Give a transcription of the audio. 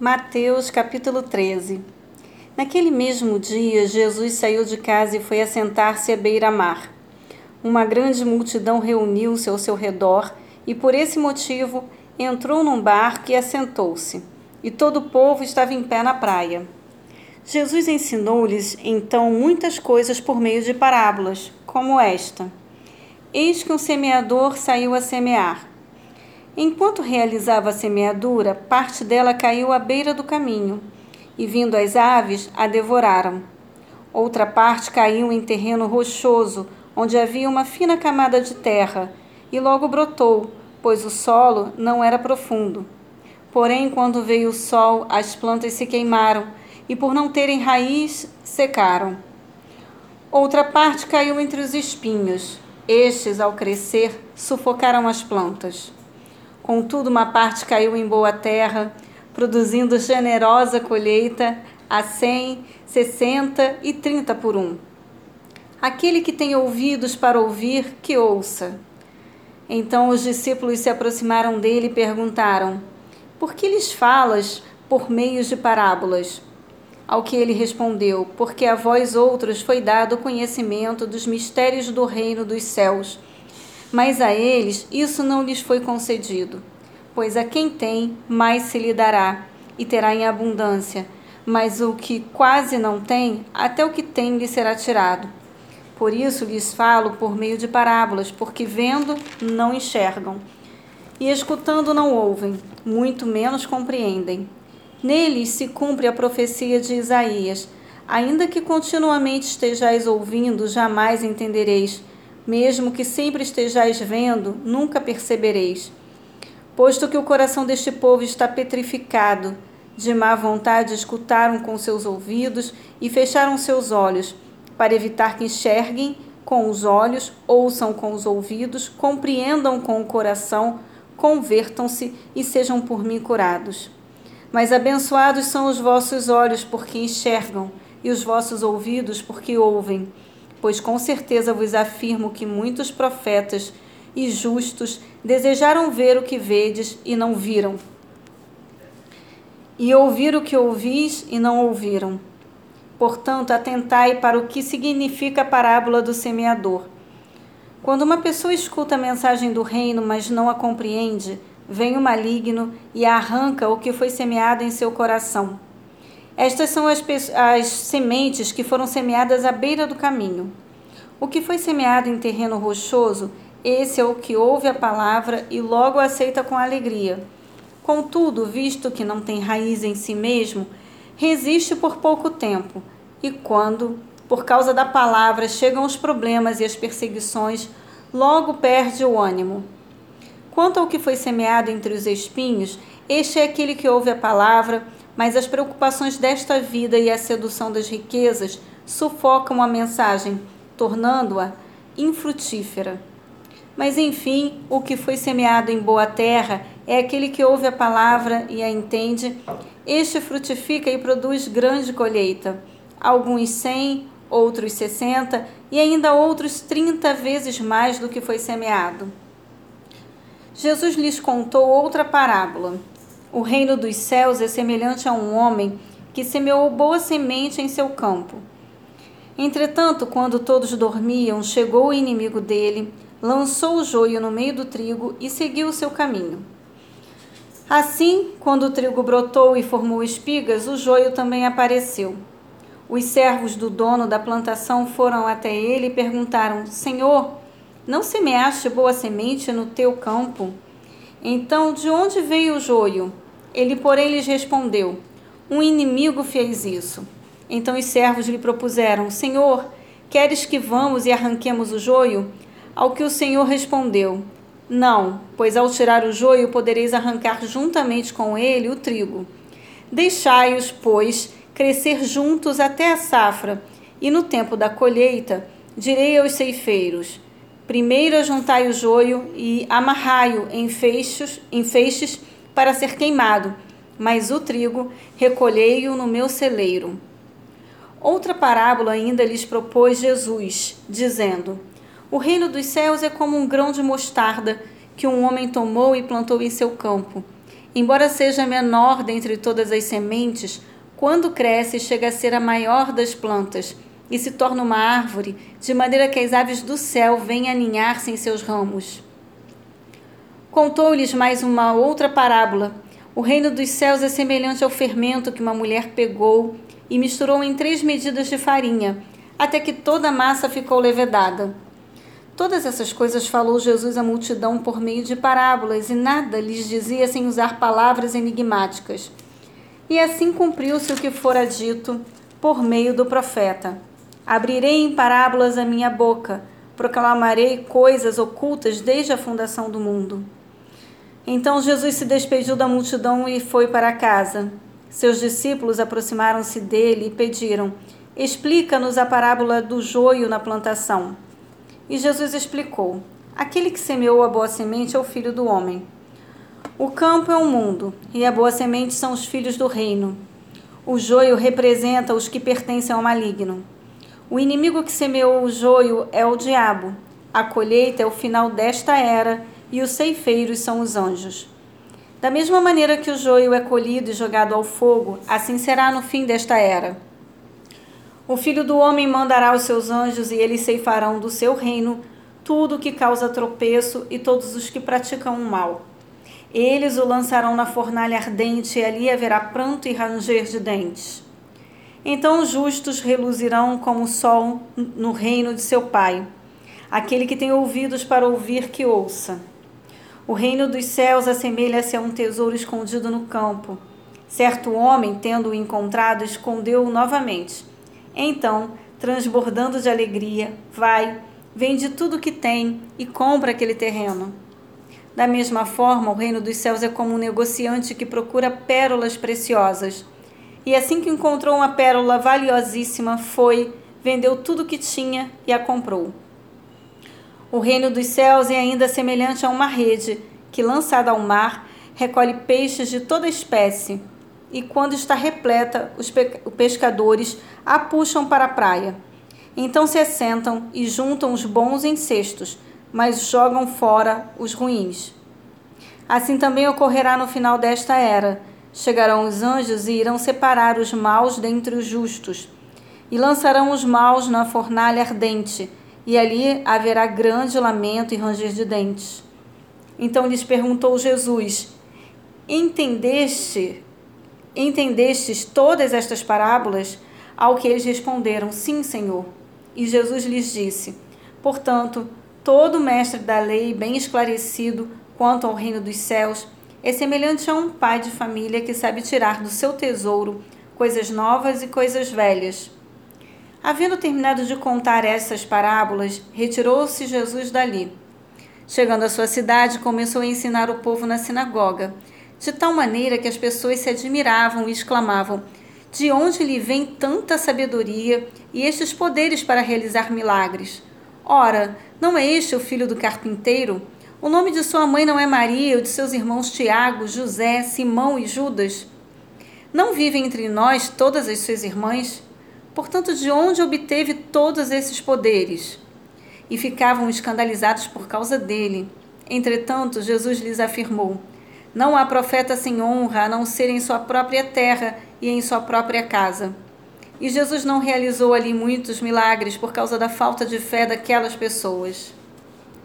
Mateus capítulo 13 Naquele mesmo dia, Jesus saiu de casa e foi assentar-se à beira-mar. Uma grande multidão reuniu-se ao seu redor e, por esse motivo, entrou num barco e assentou-se. E todo o povo estava em pé na praia. Jesus ensinou-lhes então muitas coisas por meio de parábolas, como esta: Eis que um semeador saiu a semear. Enquanto realizava a semeadura, parte dela caiu à beira do caminho, e vindo as aves, a devoraram. Outra parte caiu em terreno rochoso, onde havia uma fina camada de terra, e logo brotou, pois o solo não era profundo. Porém, quando veio o sol, as plantas se queimaram, e por não terem raiz, secaram. Outra parte caiu entre os espinhos. Estes, ao crescer, sufocaram as plantas. Contudo, uma parte caiu em boa terra, produzindo generosa colheita a cem, sessenta e trinta por um. Aquele que tem ouvidos para ouvir, que ouça. Então os discípulos se aproximaram dele e perguntaram: Por que lhes falas por meio de parábolas? Ao que ele respondeu: Porque a vós outros foi dado o conhecimento dos mistérios do reino dos céus mas a eles isso não lhes foi concedido. Pois a quem tem, mais se lhe dará, e terá em abundância. Mas o que quase não tem, até o que tem lhe será tirado. Por isso lhes falo por meio de parábolas, porque vendo não enxergam, e escutando não ouvem, muito menos compreendem. Neles se cumpre a profecia de Isaías: Ainda que continuamente estejais ouvindo, jamais entendereis mesmo que sempre estejais vendo, nunca percebereis. Posto que o coração deste povo está petrificado, de má vontade escutaram com seus ouvidos e fecharam seus olhos, para evitar que enxerguem com os olhos, ouçam com os ouvidos, compreendam com o coração, convertam-se e sejam por mim curados. Mas abençoados são os vossos olhos, porque enxergam, e os vossos ouvidos, porque ouvem pois com certeza vos afirmo que muitos profetas e justos desejaram ver o que vedes e não viram, e ouvir o que ouvis e não ouviram. Portanto, atentai para o que significa a parábola do semeador. Quando uma pessoa escuta a mensagem do reino, mas não a compreende, vem o maligno e arranca o que foi semeado em seu coração. Estas são as, as sementes que foram semeadas à beira do caminho. O que foi semeado em terreno rochoso, esse é o que ouve a palavra e logo aceita com alegria. Contudo, visto que não tem raiz em si mesmo, resiste por pouco tempo, e quando, por causa da palavra, chegam os problemas e as perseguições, logo perde o ânimo. Quanto ao que foi semeado entre os espinhos, este é aquele que ouve a palavra, mas as preocupações desta vida e a sedução das riquezas sufocam a mensagem, tornando-a infrutífera. Mas enfim, o que foi semeado em boa terra é aquele que ouve a palavra e a entende. Este frutifica e produz grande colheita, alguns cem, outros sessenta e ainda outros trinta vezes mais do que foi semeado. Jesus lhes contou outra parábola. O reino dos céus é semelhante a um homem que semeou boa semente em seu campo. Entretanto, quando todos dormiam, chegou o inimigo dele, lançou o joio no meio do trigo e seguiu o seu caminho. Assim, quando o trigo brotou e formou espigas, o joio também apareceu. Os servos do dono da plantação foram até ele e perguntaram: Senhor, não semeaste boa semente no teu campo? Então, de onde veio o joio? Ele, porém, lhes respondeu: Um inimigo fez isso. Então os servos lhe propuseram: Senhor, queres que vamos e arranquemos o joio? Ao que o Senhor respondeu: Não, pois ao tirar o joio podereis arrancar juntamente com ele o trigo. Deixai-os, pois, crescer juntos até a safra, e no tempo da colheita direi aos ceifeiros: Primeiro ajuntai o joio e amarrai-o em feixes, em feixes para ser queimado, mas o trigo recolhei-o no meu celeiro. Outra parábola ainda lhes propôs Jesus, dizendo: O reino dos céus é como um grão de mostarda que um homem tomou e plantou em seu campo. embora seja menor dentre todas as sementes, quando cresce, chega a ser a maior das plantas e se torna uma árvore, de maneira que as aves do céu vêm aninhar-se em seus ramos. Contou-lhes mais uma outra parábola. O reino dos céus é semelhante ao fermento que uma mulher pegou e misturou em três medidas de farinha, até que toda a massa ficou levedada. Todas essas coisas falou Jesus à multidão por meio de parábolas, e nada lhes dizia sem usar palavras enigmáticas. E assim cumpriu-se o que fora dito por meio do profeta. Abrirei em parábolas a minha boca, proclamarei coisas ocultas desde a fundação do mundo. Então Jesus se despediu da multidão e foi para casa. Seus discípulos aproximaram-se dele e pediram: Explica-nos a parábola do joio na plantação. E Jesus explicou: Aquele que semeou a boa semente é o filho do homem. O campo é o mundo, e a boa semente são os filhos do reino. O joio representa os que pertencem ao maligno. O inimigo que semeou o joio é o diabo. A colheita é o final desta era, e os ceifeiros são os anjos. Da mesma maneira que o joio é colhido e jogado ao fogo, assim será no fim desta era. O filho do homem mandará os seus anjos e eles ceifarão do seu reino tudo o que causa tropeço e todos os que praticam o mal. Eles o lançarão na fornalha ardente e ali haverá pranto e ranger de dentes. Então os justos reluzirão como o sol no reino de seu Pai. Aquele que tem ouvidos para ouvir, que ouça. O reino dos céus assemelha-se a um tesouro escondido no campo. Certo homem, tendo-o encontrado, escondeu-o novamente então, transbordando de alegria, vai, vende tudo o que tem e compra aquele terreno. Da mesma forma, o reino dos céus é como um negociante que procura pérolas preciosas. E assim que encontrou uma pérola valiosíssima, foi, vendeu tudo o que tinha e a comprou. O reino dos céus é ainda semelhante a uma rede que, lançada ao mar, recolhe peixes de toda espécie e quando está repleta, os pescadores a puxam para a praia. Então se assentam e juntam os bons em cestos, mas jogam fora os ruins. Assim também ocorrerá no final desta era. Chegarão os anjos e irão separar os maus dentre os justos, e lançarão os maus na fornalha ardente, e ali haverá grande lamento e ranger de dentes. Então lhes perguntou Jesus: Entendeste Entendestes todas estas parábolas? Ao que eles responderam: Sim, Senhor. E Jesus lhes disse: Portanto, todo mestre da lei, bem esclarecido quanto ao reino dos céus, é semelhante a um pai de família que sabe tirar do seu tesouro coisas novas e coisas velhas. Havendo terminado de contar essas parábolas, retirou-se Jesus dali. Chegando à sua cidade, começou a ensinar o povo na sinagoga de tal maneira que as pessoas se admiravam e exclamavam: De onde lhe vem tanta sabedoria e estes poderes para realizar milagres? Ora, não é este o filho do carpinteiro? O nome de sua mãe não é Maria, ou de seus irmãos Tiago, José, Simão e Judas? Não vivem entre nós todas as suas irmãs? Portanto, de onde obteve todos esses poderes? E ficavam escandalizados por causa dele. Entretanto, Jesus lhes afirmou: não há profeta sem honra a não ser em sua própria terra e em sua própria casa. E Jesus não realizou ali muitos milagres por causa da falta de fé daquelas pessoas.